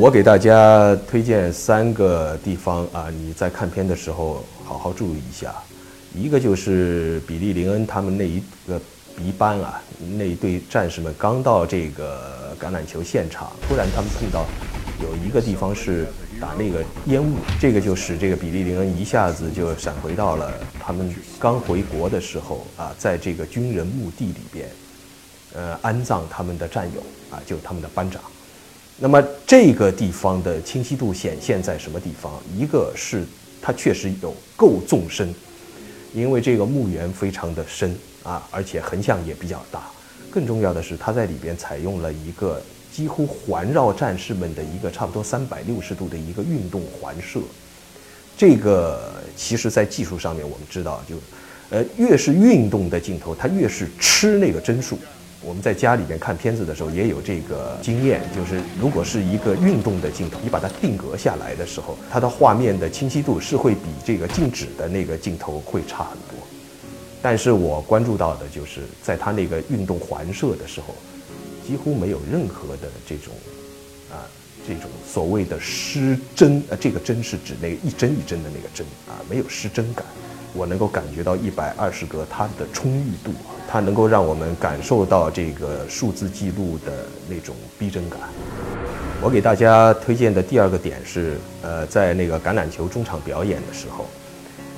我给大家推荐三个地方啊，你在看片的时候好好注意一下。一个就是比利林恩他们那一个鼻班啊，那一队战士们刚到这个橄榄球现场，突然他们碰到有一个地方是打那个烟雾，这个就使这个比利林恩一下子就闪回到了他们刚回国的时候啊，在这个军人墓地里边，呃，安葬他们的战友啊，就是他们的班长。那么这个地方的清晰度显现在什么地方？一个是它确实有够纵深，因为这个墓园非常的深啊，而且横向也比较大。更重要的是，它在里边采用了一个几乎环绕战士们的一个差不多三百六十度的一个运动环射。这个其实在技术上面，我们知道就，呃，越是运动的镜头，它越是吃那个帧数。我们在家里面看片子的时候也有这个经验，就是如果是一个运动的镜头，你把它定格下来的时候，它的画面的清晰度是会比这个静止的那个镜头会差很多。但是我关注到的就是，在它那个运动环射的时候，几乎没有任何的这种啊这种所谓的失真，呃，这个真是指那一帧一帧的那个帧啊，没有失真感。我能够感觉到一百二十格它的充裕度，它能够让我们感受到这个数字记录的那种逼真感。我给大家推荐的第二个点是，呃，在那个橄榄球中场表演的时候，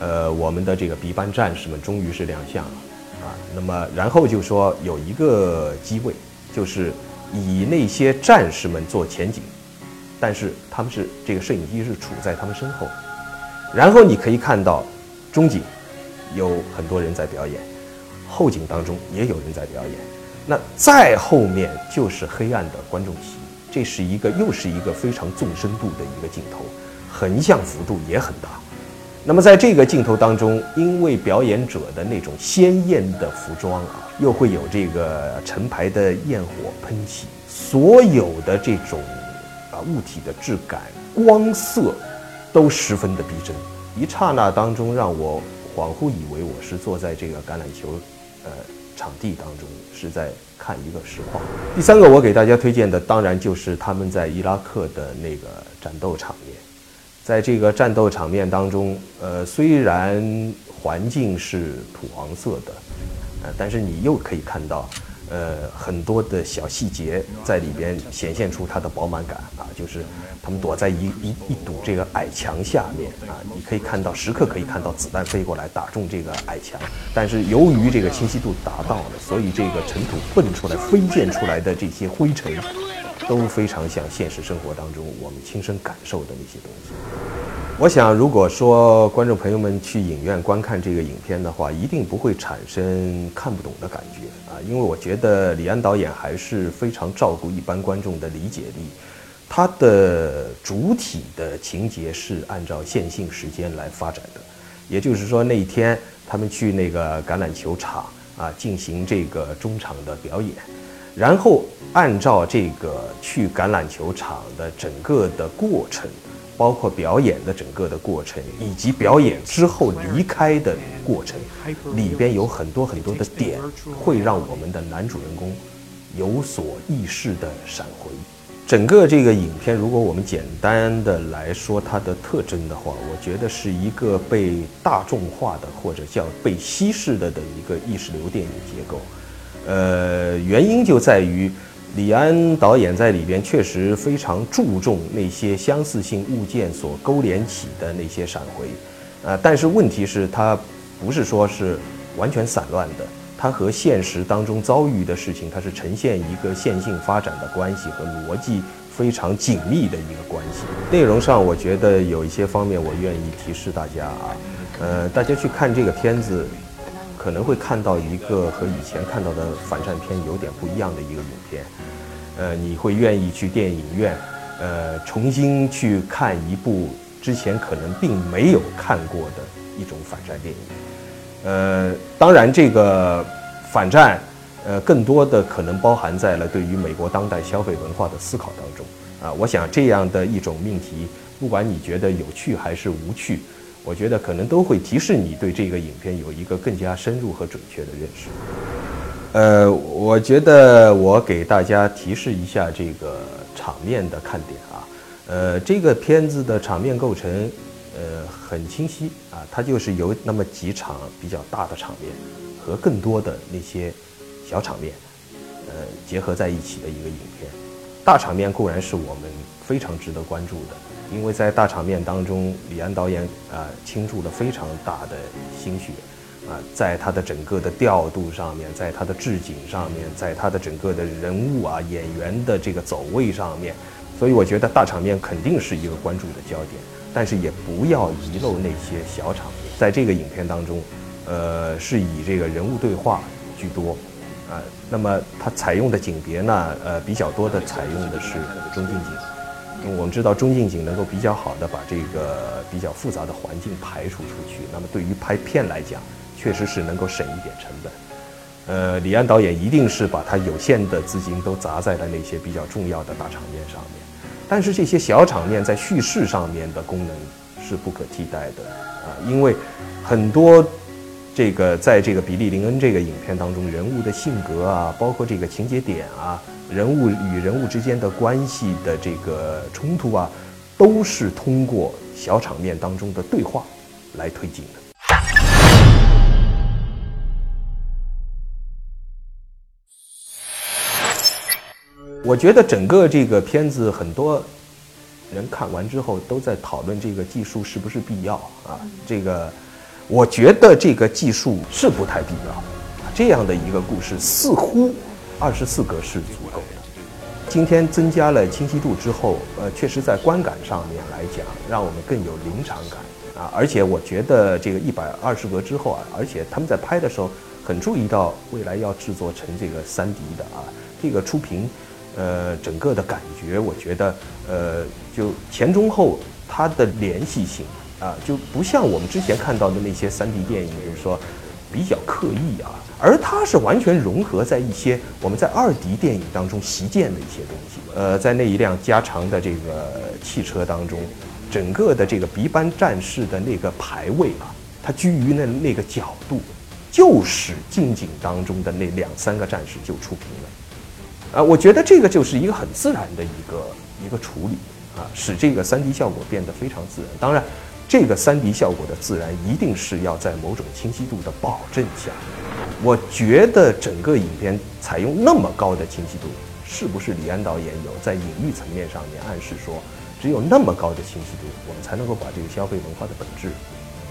呃，我们的这个 B 班战士们终于是亮相了啊。那么，然后就说有一个机位，就是以那些战士们做前景，但是他们是这个摄影机是处在他们身后，然后你可以看到中景有很多人在表演，后景当中也有人在表演，那再后面就是黑暗的观众席，这是一个又是一个非常纵深度的一个镜头，横向幅度也很大。那么在这个镜头当中，因为表演者的那种鲜艳的服装啊，又会有这个成排的焰火喷起，所有的这种啊物体的质感、光色都十分的逼真。一刹那当中，让我恍惚以为我是坐在这个橄榄球呃场地当中，是在看一个实况。第三个我给大家推荐的，当然就是他们在伊拉克的那个战斗场面。在这个战斗场面当中，呃，虽然环境是土黄色的，呃，但是你又可以看到，呃，很多的小细节在里边显现出它的饱满感啊，就是他们躲在一一一堵这个矮墙下面啊，你可以看到时刻可以看到子弹飞过来打中这个矮墙，但是由于这个清晰度达到了，所以这个尘土蹦出来、飞溅出来的这些灰尘。都非常像现实生活当中我们亲身感受的那些东西。我想，如果说观众朋友们去影院观看这个影片的话，一定不会产生看不懂的感觉啊，因为我觉得李安导演还是非常照顾一般观众的理解力。他的主体的情节是按照线性时间来发展的，也就是说，那一天他们去那个橄榄球场啊进行这个中场的表演。然后按照这个去橄榄球场的整个的过程，包括表演的整个的过程，以及表演之后离开的过程，里边有很多很多的点，会让我们的男主人公有所意识的闪回。整个这个影片，如果我们简单的来说它的特征的话，我觉得是一个被大众化的或者叫被稀释的的一个意识流电影结构。呃，原因就在于李安导演在里边确实非常注重那些相似性物件所勾连起的那些闪回，呃，但是问题是，它不是说是完全散乱的，它和现实当中遭遇的事情，它是呈现一个线性发展的关系和逻辑非常紧密的一个关系。内容上，我觉得有一些方面我愿意提示大家啊，呃，大家去看这个片子。可能会看到一个和以前看到的反战片有点不一样的一个影片，呃，你会愿意去电影院，呃，重新去看一部之前可能并没有看过的一种反战电影。呃，当然这个反战，呃，更多的可能包含在了对于美国当代消费文化的思考当中啊。我想这样的一种命题，不管你觉得有趣还是无趣，我觉得可能都会提示你对这个影片有一个更加深入和准确的认识。呃，我觉得我给大家提示一下这个场面的看点啊。呃，这个片子的场面构成，呃，很清晰啊，它就是有那么几场比较大的场面，和更多的那些小场面，呃，结合在一起的一个影片。大场面固然是我们非常值得关注的，因为在大场面当中，李安导演啊倾注了非常大的心血。啊，在他的整个的调度上面，在他的置景上面，在他的整个的人物啊演员的这个走位上面，所以我觉得大场面肯定是一个关注的焦点，但是也不要遗漏那些小场面。在这个影片当中，呃，是以这个人物对话居多，啊，那么它采用的景别呢，呃，比较多的采用的是中近景，我们知道中近景能够比较好的把这个比较复杂的环境排除出去，那么对于拍片来讲。确实是能够省一点成本，呃，李安导演一定是把他有限的资金都砸在了那些比较重要的大场面上面，但是这些小场面在叙事上面的功能是不可替代的啊，因为很多这个在这个比利林恩这个影片当中人物的性格啊，包括这个情节点啊，人物与人物之间的关系的这个冲突啊，都是通过小场面当中的对话来推进的。我觉得整个这个片子，很多人看完之后都在讨论这个技术是不是必要啊？这个，我觉得这个技术是不太必要。这样的一个故事，似乎二十四格是足够的。今天增加了清晰度之后，呃，确实在观感上面来讲，让我们更有临场感啊。而且我觉得这个一百二十格之后啊，而且他们在拍的时候很注意到未来要制作成这个三 D 的啊，这个出屏。呃，整个的感觉，我觉得，呃，就前中后它的联系性啊，就不像我们之前看到的那些三 D 电影，就是说比较刻意啊，而它是完全融合在一些我们在二 D 电影当中习见的一些东西。呃，在那一辆加长的这个汽车当中，整个的这个 B 班战士的那个排位啊，它居于那那个角度，就使近景当中的那两三个战士就出屏了。啊，我觉得这个就是一个很自然的一个一个处理啊，使这个三 D 效果变得非常自然。当然，这个三 D 效果的自然一定是要在某种清晰度的保证下。我觉得整个影片采用那么高的清晰度，是不是李安导演有在隐喻层面上面暗示说，只有那么高的清晰度，我们才能够把这个消费文化的本质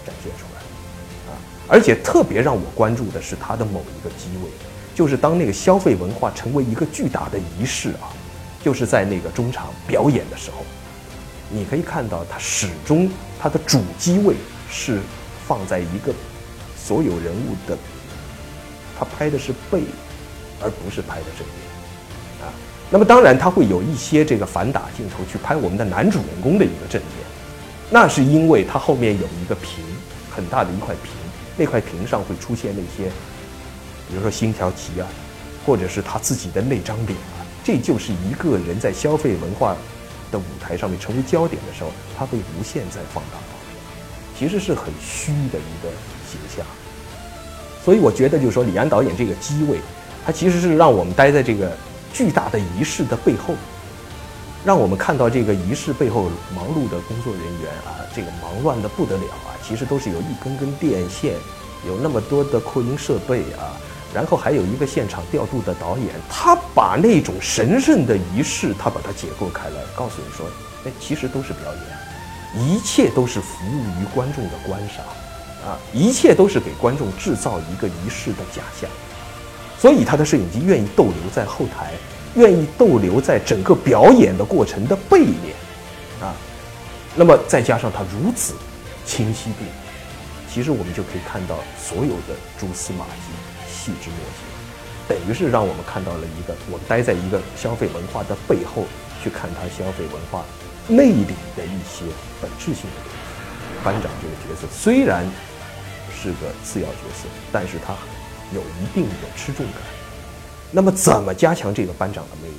展现出来啊？而且特别让我关注的是它的某一个机位。就是当那个消费文化成为一个巨大的仪式啊，就是在那个中场表演的时候，你可以看到它始终它的主机位是放在一个所有人物的，他拍的是背，而不是拍的正面啊。那么当然他会有一些这个反打镜头去拍我们的男主人公的一个正面，那是因为他后面有一个屏，很大的一块屏，那块屏上会出现那些。比如说星条旗啊，或者是他自己的那张脸啊，这就是一个人在消费文化的舞台上面成为焦点的时候，他被无限在放大到，其实是很虚的一个形象。所以我觉得，就是说李安导演这个机位，他其实是让我们待在这个巨大的仪式的背后，让我们看到这个仪式背后忙碌的工作人员啊，这个忙乱的不得了啊，其实都是有一根根电线，有那么多的扩音设备啊。然后还有一个现场调度的导演，他把那种神圣的仪式，他把它解构开来，告诉你说，哎，其实都是表演，一切都是服务于观众的观赏，啊，一切都是给观众制造一个仪式的假象。所以他的摄影机愿意逗留在后台，愿意逗留在整个表演的过程的背面，啊，那么再加上他如此清晰度，其实我们就可以看到所有的蛛丝马迹。细枝末节，等于是让我们看到了一个我们待在一个消费文化的背后去看它消费文化内里的一些本质性的东西。班长这个角色虽然是个次要角色，但是他有一定的吃重感。那么怎么加强这个班长的魅力？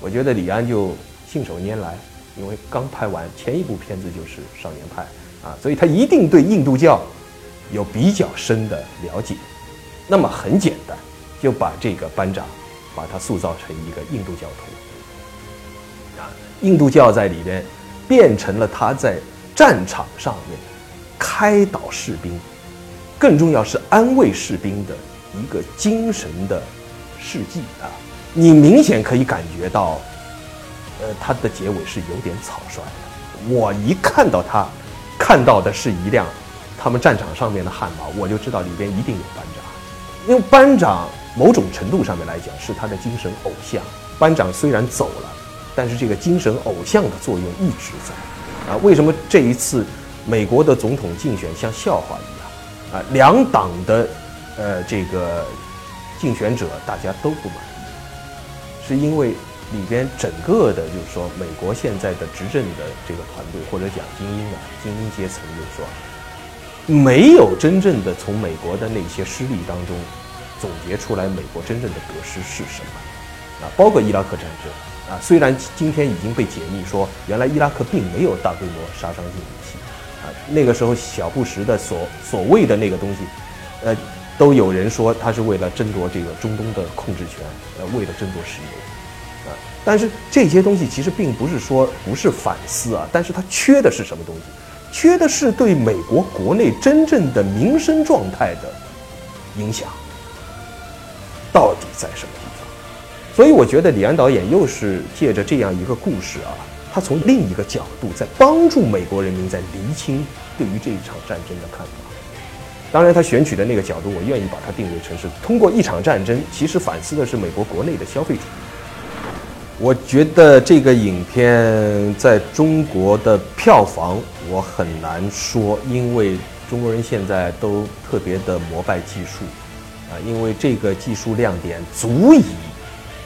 我觉得李安就信手拈来，因为刚拍完前一部片子就是《少年派》啊，所以他一定对印度教有比较深的了解。那么很简单，就把这个班长把他塑造成一个印度教徒啊，印度教在里边变成了他在战场上面开导士兵，更重要是安慰士兵的一个精神的事迹啊。你明显可以感觉到，呃，他的结尾是有点草率的。我一看到他，看到的是一辆他们战场上面的悍马，我就知道里边一定有班长。因为班长某种程度上面来讲是他的精神偶像。班长虽然走了，但是这个精神偶像的作用一直在。啊，为什么这一次美国的总统竞选像笑话一样？啊，两党的呃这个竞选者大家都不满意，是因为里边整个的，就是说美国现在的执政的这个团队或者讲精英啊，精英阶层，就是说。没有真正的从美国的那些失利当中总结出来美国真正的得失是什么啊？包括伊拉克战争啊，虽然今天已经被解密说原来伊拉克并没有大规模杀伤性武器啊，那个时候小布什的所所谓的那个东西，呃，都有人说他是为了争夺这个中东的控制权，呃，为了争夺石油啊，但是这些东西其实并不是说不是反思啊，但是它缺的是什么东西？缺的是对美国国内真正的民生状态的影响，到底在什么地方？所以我觉得李安导演又是借着这样一个故事啊，他从另一个角度在帮助美国人民在厘清对于这一场战争的看法。当然，他选取的那个角度，我愿意把它定位成是通过一场战争，其实反思的是美国国内的消费主义。我觉得这个影片在中国的票房我很难说，因为中国人现在都特别的膜拜技术，啊，因为这个技术亮点足以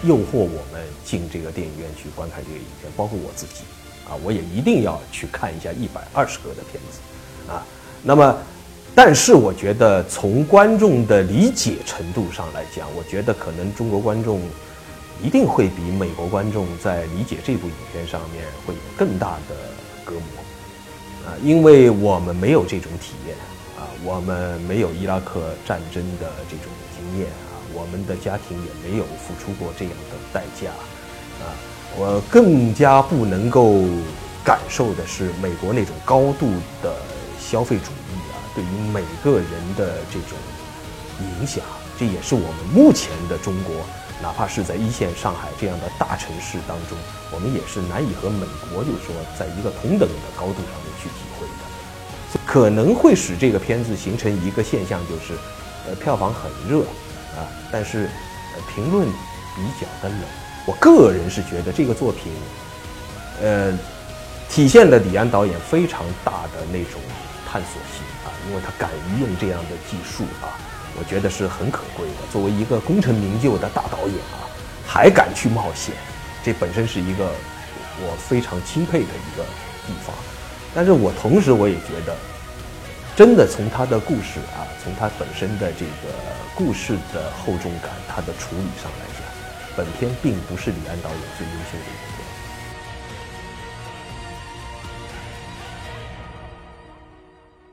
诱惑我们进这个电影院去观看这个影片，包括我自己，啊，我也一定要去看一下一百二十个的片子，啊，那么，但是我觉得从观众的理解程度上来讲，我觉得可能中国观众。一定会比美国观众在理解这部影片上面会有更大的隔膜，啊，因为我们没有这种体验，啊，我们没有伊拉克战争的这种经验，啊，我们的家庭也没有付出过这样的代价，啊，我更加不能够感受的是美国那种高度的消费主义啊，对于每个人的这种影响，这也是我们目前的中国。哪怕是在一线上海这样的大城市当中，我们也是难以和美国，就是说，在一个同等的高度上面去体会的，可能会使这个片子形成一个现象，就是，呃，票房很热，啊，但是，呃，评论比较的冷。我个人是觉得这个作品，呃，体现了李安导演非常大的那种探索性啊，因为他敢于用这样的技术啊。我觉得是很可贵的。作为一个功成名就的大导演啊，还敢去冒险，这本身是一个我非常钦佩的一个地方。但是我同时我也觉得，真的从他的故事啊，从他本身的这个故事的厚重感，他的处理上来讲，本片并不是李安导演最优秀的一部。